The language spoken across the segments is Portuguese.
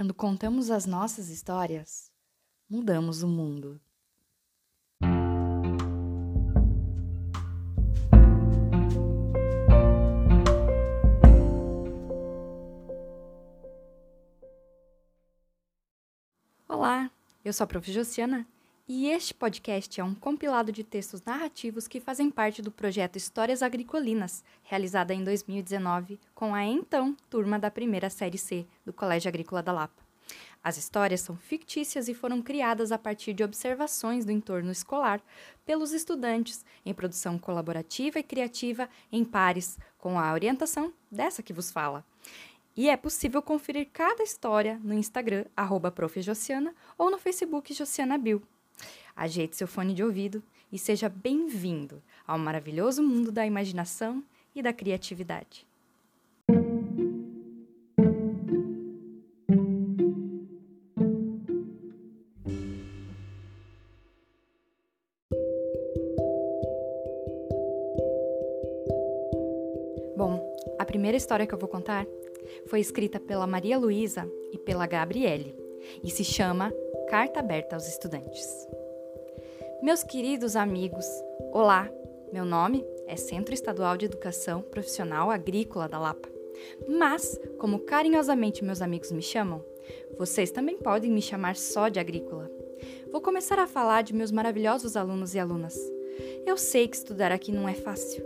Quando contamos as nossas histórias, mudamos o mundo. Olá, eu sou a Prof. Josiana e este podcast é um compilado de textos narrativos que fazem parte do projeto Histórias Agricolinas, realizada em 2019 com a então turma da primeira série C do Colégio Agrícola da Lapa. As histórias são fictícias e foram criadas a partir de observações do entorno escolar pelos estudantes, em produção colaborativa e criativa em pares, com a orientação dessa que vos fala. E é possível conferir cada história no Instagram, arroba ou no Facebook Josiana Bill. Ajeite seu fone de ouvido e seja bem-vindo ao maravilhoso mundo da imaginação e da criatividade. Bom, a primeira história que eu vou contar foi escrita pela Maria Luísa e pela Gabriele e se chama Carta Aberta aos Estudantes. Meus queridos amigos, olá! Meu nome é Centro Estadual de Educação Profissional Agrícola da Lapa. Mas, como carinhosamente meus amigos me chamam, vocês também podem me chamar só de agrícola. Vou começar a falar de meus maravilhosos alunos e alunas. Eu sei que estudar aqui não é fácil.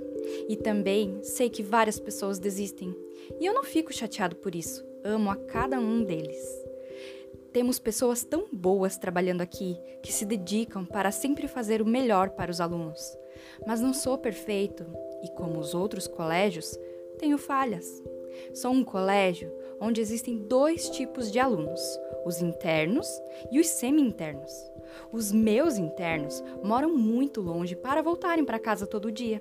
E também sei que várias pessoas desistem. E eu não fico chateado por isso. Amo a cada um deles. Temos pessoas tão boas trabalhando aqui que se dedicam para sempre fazer o melhor para os alunos. Mas não sou perfeito e, como os outros colégios, tenho falhas. Sou um colégio onde existem dois tipos de alunos: os internos e os semi-internos. Os meus internos moram muito longe para voltarem para casa todo dia.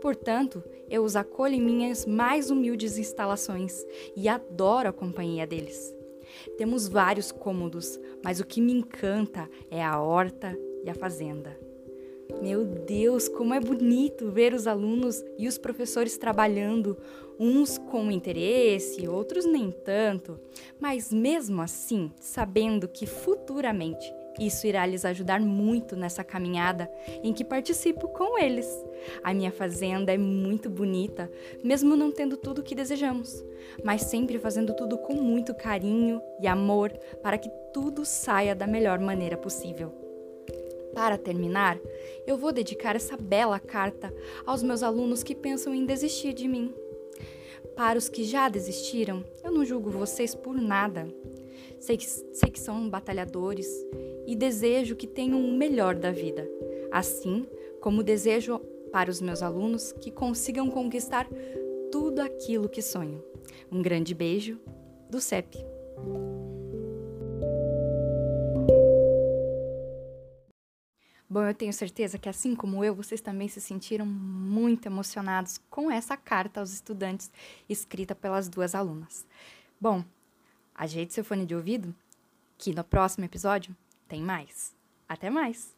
Portanto, eu os acolho em minhas mais humildes instalações e adoro a companhia deles. Temos vários cômodos, mas o que me encanta é a horta e a fazenda. Meu Deus, como é bonito ver os alunos e os professores trabalhando, uns com interesse, outros nem tanto, mas mesmo assim, sabendo que futuramente isso irá lhes ajudar muito nessa caminhada em que participo com eles. A minha fazenda é muito bonita, mesmo não tendo tudo o que desejamos, mas sempre fazendo tudo com muito carinho e amor para que tudo saia da melhor maneira possível. Para terminar, eu vou dedicar essa bela carta aos meus alunos que pensam em desistir de mim. Para os que já desistiram, eu não julgo vocês por nada. Sei que, sei que são batalhadores e desejo que tenham o melhor da vida, assim como desejo para os meus alunos que consigam conquistar tudo aquilo que sonham. Um grande beijo do CEP. Bom, eu tenho certeza que, assim como eu, vocês também se sentiram muito emocionados com essa carta aos estudantes escrita pelas duas alunas. Bom, ajeite seu fone de ouvido, que no próximo episódio tem mais. Até mais!